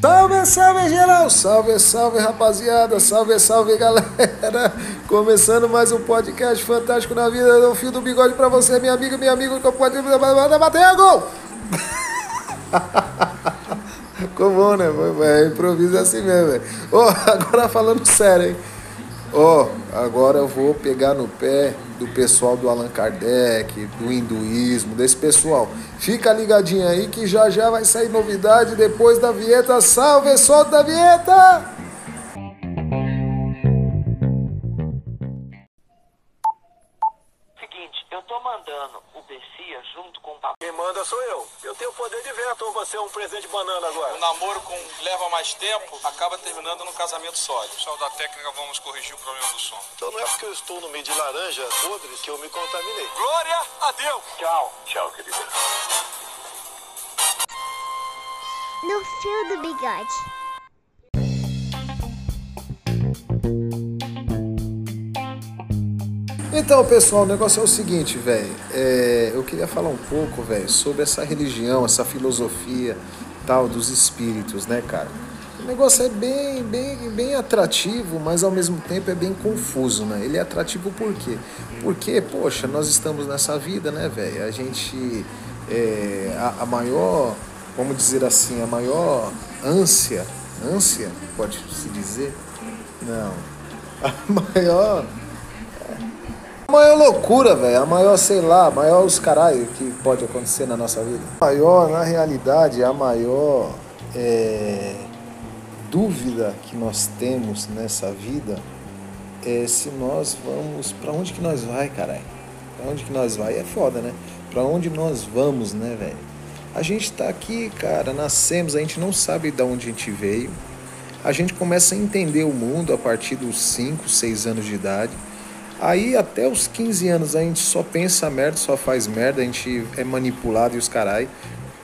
Salve, salve geral! Salve, salve rapaziada! Salve, salve galera! Começando mais um podcast fantástico na vida do Fio do Bigode pra você, minha amiga, minha amiga, que pode bater gol! Ficou bom, né? É, improviso assim mesmo, velho. Oh, agora falando sério, hein? Ó, oh, agora eu vou pegar no pé do pessoal do Allan Kardec, do hinduísmo, desse pessoal. Fica ligadinho aí que já já vai sair novidade depois da vinheta. Salve, solta a vinheta! Manda sou eu. Eu tenho poder de veto ou você é um presente de banana agora? O namoro com leva mais tempo acaba terminando num casamento sólido. Pessoal da técnica, vamos corrigir o problema do som. Então não é porque eu estou no meio de laranjas podres que eu me contaminei. Glória a Deus! Tchau. Tchau, querida. No fio do bigode. Então, pessoal, o negócio é o seguinte, velho. É, eu queria falar um pouco, velho, sobre essa religião, essa filosofia tal dos espíritos, né, cara? O negócio é bem, bem, bem atrativo, mas ao mesmo tempo é bem confuso, né? Ele é atrativo por quê? Porque, poxa, nós estamos nessa vida, né, velho? A gente. É, a, a maior, vamos dizer assim, a maior ânsia, ânsia, pode se dizer? Não. A maior maior loucura, velho. A maior, sei lá, a maior os caralho que pode acontecer na nossa vida. A maior, na realidade, a maior é, dúvida que nós temos nessa vida é se nós vamos. Pra onde que nós vai, caralho? Pra onde que nós vai? É foda, né? Pra onde nós vamos, né, velho? A gente tá aqui, cara, nascemos, a gente não sabe de onde a gente veio. A gente começa a entender o mundo a partir dos 5, 6 anos de idade. Aí até os 15 anos a gente só pensa merda, só faz merda, a gente é manipulado e os carai.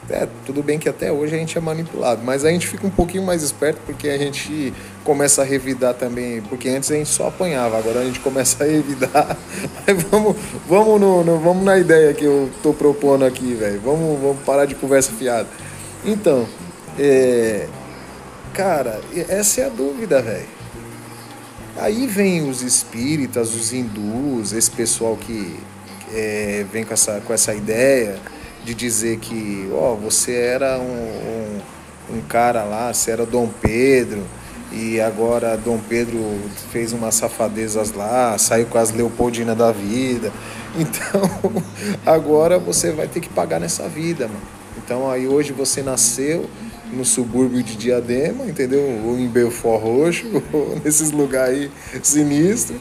É, tudo bem que até hoje a gente é manipulado, mas a gente fica um pouquinho mais esperto porque a gente começa a revidar também, porque antes a gente só apanhava, agora a gente começa a revidar. Mas vamos, vamos, no, no, vamos na ideia que eu tô propondo aqui, velho. Vamos, vamos parar de conversa fiada. Então, é, cara, essa é a dúvida, velho Aí vem os espíritas, os hindus, esse pessoal que é, vem com essa, com essa ideia de dizer que, ó, você era um, um, um cara lá, você era Dom Pedro, e agora Dom Pedro fez umas safadezas lá, saiu com as Leopoldinas da vida. Então, agora você vai ter que pagar nessa vida, mano. Então aí hoje você nasceu, no subúrbio de Diadema, entendeu? Ou em Belfort Roxo, ou nesses lugares aí sinistros.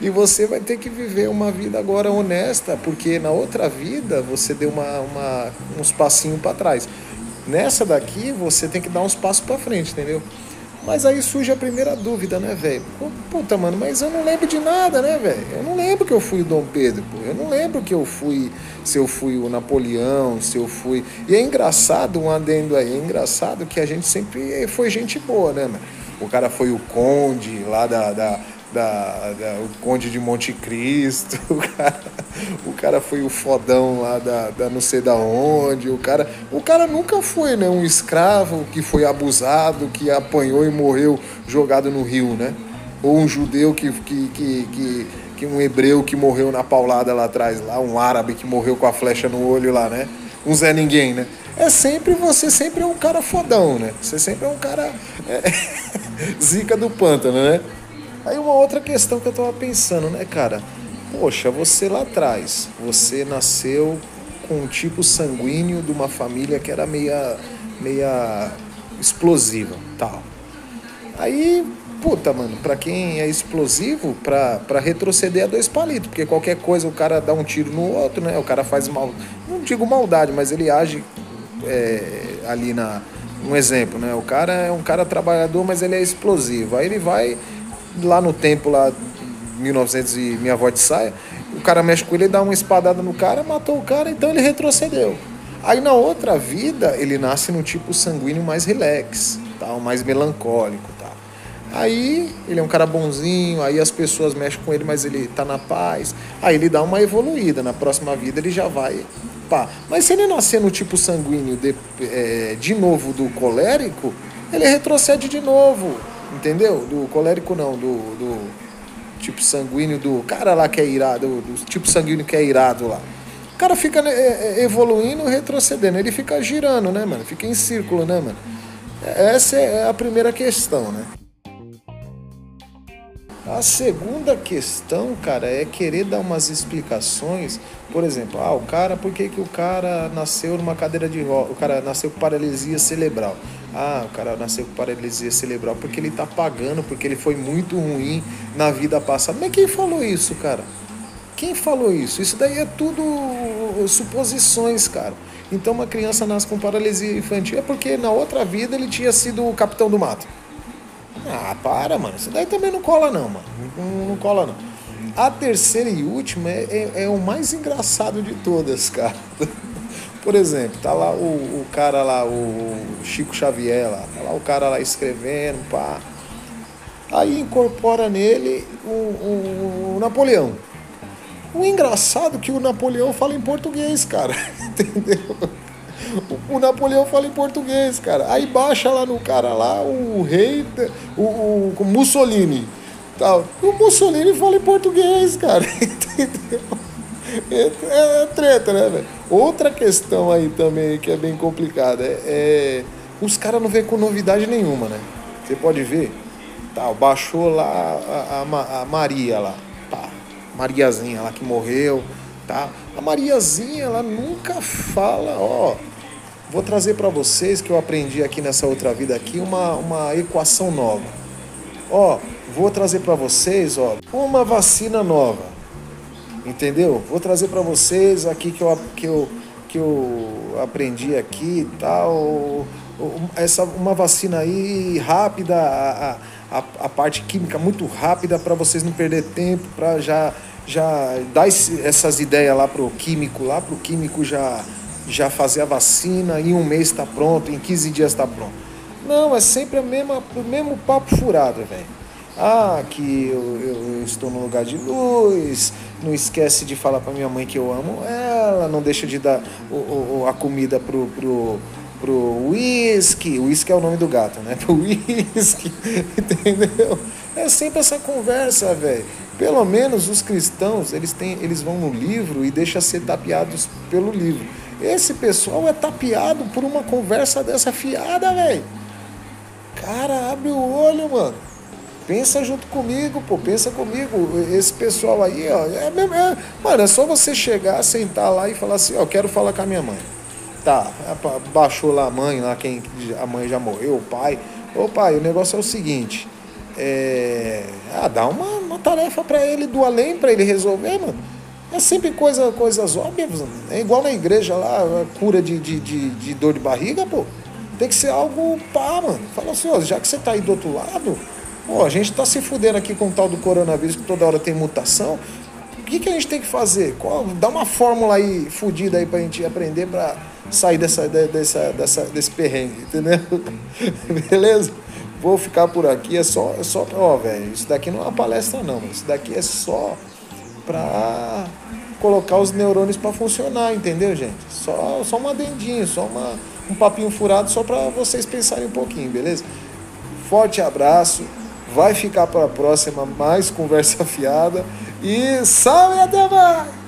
E você vai ter que viver uma vida agora honesta, porque na outra vida você deu uma, uma uns passinhos para trás. Nessa daqui você tem que dar uns passos para frente, entendeu? Mas aí surge a primeira dúvida, né, velho? Puta, mano, mas eu não lembro de nada, né, velho? Eu não lembro que eu fui o Dom Pedro, pô. Eu não lembro que eu fui, se eu fui o Napoleão, se eu fui. E é engraçado, um adendo aí, é engraçado que a gente sempre foi gente boa, né, mano? O cara foi o conde lá da, da da, da, o Conde de Monte Cristo, o cara, o cara foi o fodão lá da, da não sei da onde, o cara, o cara nunca foi, né, um escravo que foi abusado, que apanhou e morreu jogado no rio, né? Ou um judeu que, que, que, que, que um hebreu que morreu na paulada lá atrás, lá, um árabe que morreu com a flecha no olho lá, né? Um Zé Ninguém, né? É sempre, você sempre é um cara fodão, né? Você sempre é um cara é, zica do pântano, né? Aí uma outra questão que eu tava pensando, né, cara? Poxa, você lá atrás, você nasceu com um tipo sanguíneo de uma família que era meia, meia explosiva, tal. Aí, puta, mano, pra quem é explosivo, pra, pra retroceder a dois palitos, porque qualquer coisa o cara dá um tiro no outro, né? O cara faz mal, não digo maldade, mas ele age é, ali na. Um exemplo, né? O cara é um cara trabalhador, mas ele é explosivo. Aí ele vai lá no tempo, lá, 1900 e minha avó de saia, o cara mexe com ele, dá uma espadada no cara, matou o cara, então ele retrocedeu. Aí na outra vida, ele nasce no tipo sanguíneo mais relax, tal, mais melancólico. Aí ele é um cara bonzinho, aí as pessoas mexem com ele, mas ele tá na paz. Aí ele dá uma evoluída, na próxima vida ele já vai pá. Mas se ele nascer no tipo sanguíneo de, é, de novo do colérico, ele retrocede de novo, entendeu? Do colérico não, do, do tipo sanguíneo do cara lá que é irado, do tipo sanguíneo que é irado lá. O cara fica né, é, é, evoluindo, retrocedendo, ele fica girando, né, mano? Fica em círculo, né, mano? Essa é a primeira questão, né? A segunda questão, cara, é querer dar umas explicações. Por exemplo, ah, o cara, por que, que o cara nasceu numa cadeira de roda? O cara nasceu com paralisia cerebral. Ah, o cara nasceu com paralisia cerebral porque ele tá pagando, porque ele foi muito ruim na vida passada. Mas quem falou isso, cara? Quem falou isso? Isso daí é tudo suposições, cara. Então uma criança nasce com paralisia infantil é porque na outra vida ele tinha sido o capitão do mato. Ah, para, mano. Isso daí também não cola, não, mano. Não, não cola, não. A terceira e última é, é, é, o mais engraçado de todas, cara. Por exemplo, tá lá o, o cara lá, o Chico Xavier lá, tá lá o cara lá escrevendo, pá. Aí incorpora nele o, o, o Napoleão. O engraçado é que o Napoleão fala em português, cara. Entendeu? O, Napoleão fala em português, cara. Aí baixa lá no cara lá o rei, o, o, o Mussolini. Tal. O Mussolini fala em português, cara. Entendeu? É, é, treta, né, velho? Outra questão aí também que é bem complicada é, é os caras não vêm com novidade nenhuma, né? Você pode ver, tá, baixou lá a, a, a Maria lá, pá, Mariazinha lá que morreu, tá? A Mariazinha, ela nunca fala, ó, Vou trazer para vocês que eu aprendi aqui nessa outra vida aqui uma, uma equação nova. Ó, vou trazer para vocês, ó, uma vacina nova. Entendeu? Vou trazer para vocês aqui que eu, que eu que eu aprendi aqui e tal, essa uma vacina aí rápida, a, a, a parte química muito rápida para vocês não perder tempo, para já já dar esse, essas ideias lá pro químico lá, pro químico já já fazer a vacina, em um mês está pronto, em 15 dias está pronto. Não, é sempre a mesma, o mesmo papo furado, velho. Ah, que eu, eu, eu, estou no lugar de luz, não esquece de falar para minha mãe que eu amo ela, não deixa de dar o, o, a comida pro, pro, pro whisky, whisky é o nome do gato, né? Pro whisky, entendeu? É sempre essa conversa, velho. Pelo menos os cristãos, eles, têm, eles vão no livro e deixam ser tapeados pelo livro. Esse pessoal é tapeado por uma conversa dessa fiada, velho. Cara, abre o olho, mano. Pensa junto comigo, pô, pensa comigo. Esse pessoal aí, ó, é. É, mano, é só você chegar, sentar lá e falar assim, ó, quero falar com a minha mãe. Tá, baixou lá a mãe, lá quem a mãe já morreu, o pai. Ô pai, o negócio é o seguinte. É, ah, dá uma, uma tarefa para ele do além para ele resolver, mano. É sempre coisa, coisas óbvias. É igual na igreja lá, cura de, de, de, de, dor de barriga, pô. Tem que ser algo pá, mano. Fala assim, ó, já que você tá aí do outro lado, ó, a gente tá se fudendo aqui com o tal do coronavírus que toda hora tem mutação. O que, que a gente tem que fazer? Qual, dá uma fórmula aí fodida aí pra gente aprender pra sair dessa, dessa, dessa, desse perrengue, entendeu? Beleza? Vou ficar por aqui, é só, é só, ó, velho, isso daqui não é uma palestra não, isso daqui é só para colocar os neurônios para funcionar, entendeu, gente? Só, só um adendinho, só uma, um papinho furado só para vocês pensarem um pouquinho, beleza? Forte abraço, vai ficar para a próxima mais conversa fiada e salve até mais!